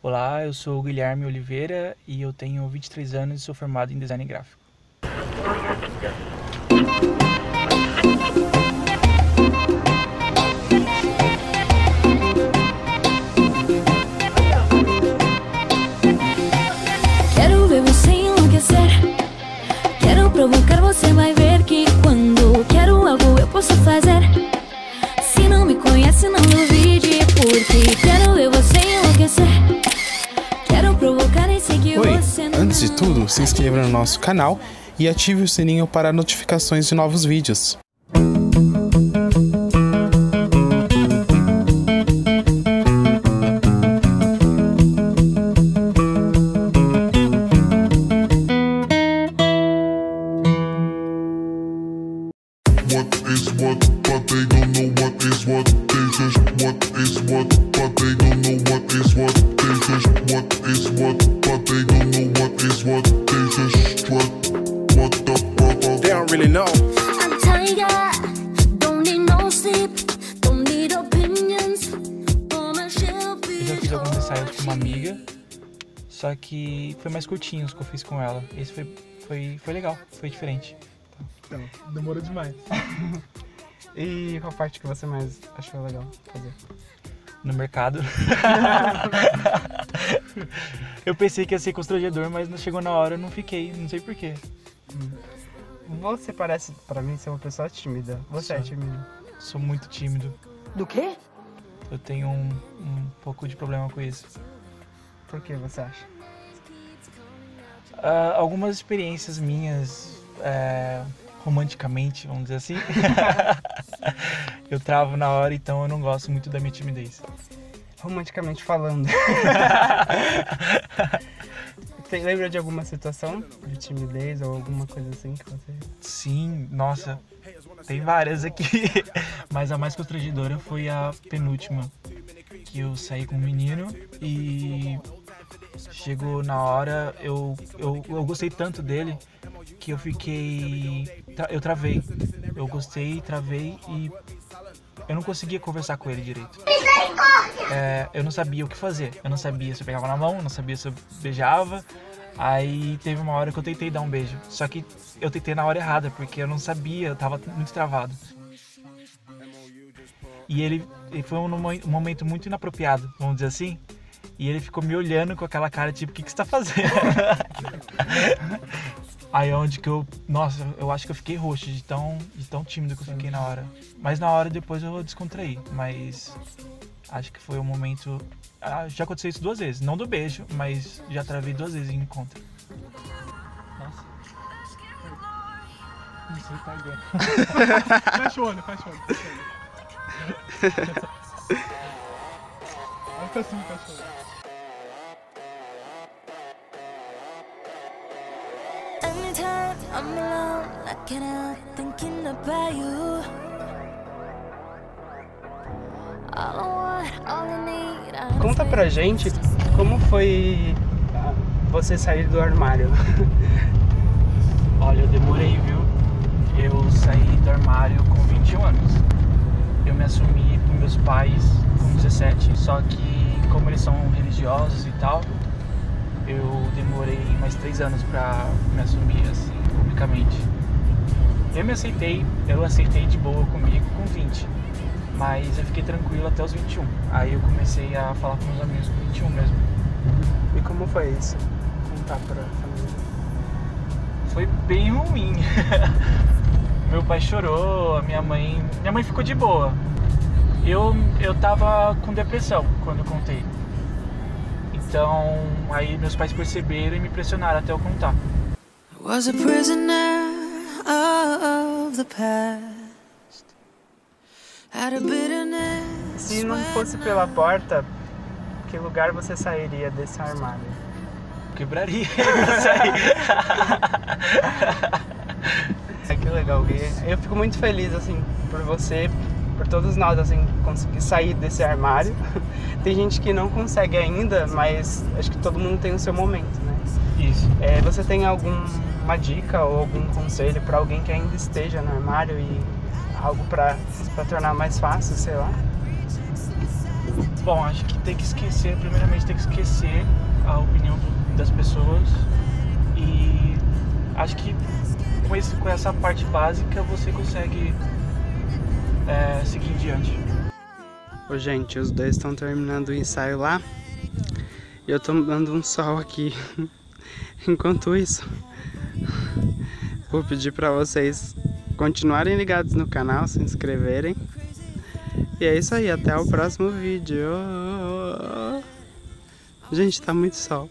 Olá, eu sou o Guilherme Oliveira e eu tenho 23 anos e sou formado em design gráfico. Quero ver você enlouquecer. Quero provocar, você vai ver que quando quero algo eu posso fazer. Se não me conhece, não duvide, porque quero Oi, antes de tudo, se inscreva no nosso canal e ative o sininho para notificações de novos vídeos. What is what, but they don't know what is what. They just what is what, but they don't know what is what. They just what is what, but they don't know what is what. They just what, what the fuck. They don't really know. I'm tired, don't need no sleep, don't need opinions. Eu já fiz alguns ensaios com uma amiga, só que foi mais curtinhos que eu fiz com ela. Esse foi, foi, foi legal, foi diferente. Então, demorou demais. e qual parte que você mais achou legal fazer? No mercado. eu pensei que ia ser constrangedor, mas não chegou na hora, eu não fiquei, não sei porquê. Você parece, pra mim, ser uma pessoa tímida. Você é Sou. tímido. Sou muito tímido. Do quê? Eu tenho um, um pouco de problema com isso. Por que você acha? Ah, algumas experiências minhas, é, romanticamente, vamos dizer assim, eu travo na hora, então eu não gosto muito da minha timidez. Romanticamente falando. Você lembra de alguma situação de timidez ou alguma coisa assim que você. Sim, nossa, tem várias aqui, mas a mais constrangedora foi a penúltima, que eu saí com um menino e chegou na hora, eu, eu, eu gostei tanto dele que eu fiquei. tra- Eu travei. Eu gostei, travei e eu não conseguia conversar com ele direito. É, eu não sabia o que fazer. Eu não sabia se eu pegava na mão, eu não sabia se eu beijava. Aí teve uma hora que eu tentei dar um beijo. Só que eu tentei na hora errada, porque eu não sabia, eu tava muito travado. E ele, ele foi um, um momento muito inapropriado, vamos dizer assim. E ele ficou me olhando com aquela cara tipo, o que, que você tá fazendo? Aí é onde que eu. Nossa, eu acho que eu fiquei roxo de tão, de tão tímido que eu fiquei na hora. Mas na hora depois eu descontraí. Mas acho que foi um momento. ah, já aconteceu isso duas vezes. Não do beijo, mas já travei duas vezes em encontro. Nossa. Não sei tá agora. Fecha o olho, fecha o olho. Fecha o olho. Assim, fecha o olho. Alone, I can't help thinking about you. All I want, all I need. I Conta pra gente como foi você sair do armário. Olha, eu demorei, viu? Eu saí do armário com 21 anos. Eu me assumi com meus pais com 17, só que como eles são religiosos e tal, eu demorei mais três anos pra me assumir assim, publicamente. Eu me aceitei, eu aceitei de boa comigo com 20, mas eu fiquei tranquilo até os 21. Aí eu comecei a falar com meus amigos com 21 mesmo. E como foi isso? Contar pra família. foi bem ruim. Meu pai chorou, a minha mãe. Minha mãe ficou de boa. Eu, eu tava com depressão quando eu contei. Então, aí meus pais perceberam e me pressionaram até eu contar. Was a prisoner of the past. Had a bitterness. Se não fosse pela porta, que lugar você sairia desse armário? Quebraria. É que legal, Gui. Eu fico muito feliz, assim, por você, por todos nós, assim, conseguir sair desse armário. Tem gente que não consegue ainda, mas acho que todo mundo tem o seu momento, né? Isso. É, você tem alguma dica ou algum conselho para alguém que ainda esteja no armário e algo para tornar mais fácil, sei lá? Bom, acho que tem que esquecer, primeiramente tem que esquecer a opinião das pessoas e acho que com, esse, com essa parte básica você consegue é, seguir em diante. Ô, gente, os dois estão terminando o ensaio lá e eu tô dando um sol aqui. Enquanto isso, vou pedir pra vocês continuarem ligados no canal, se inscreverem. E é isso aí, até o próximo vídeo. Gente, tá muito sol.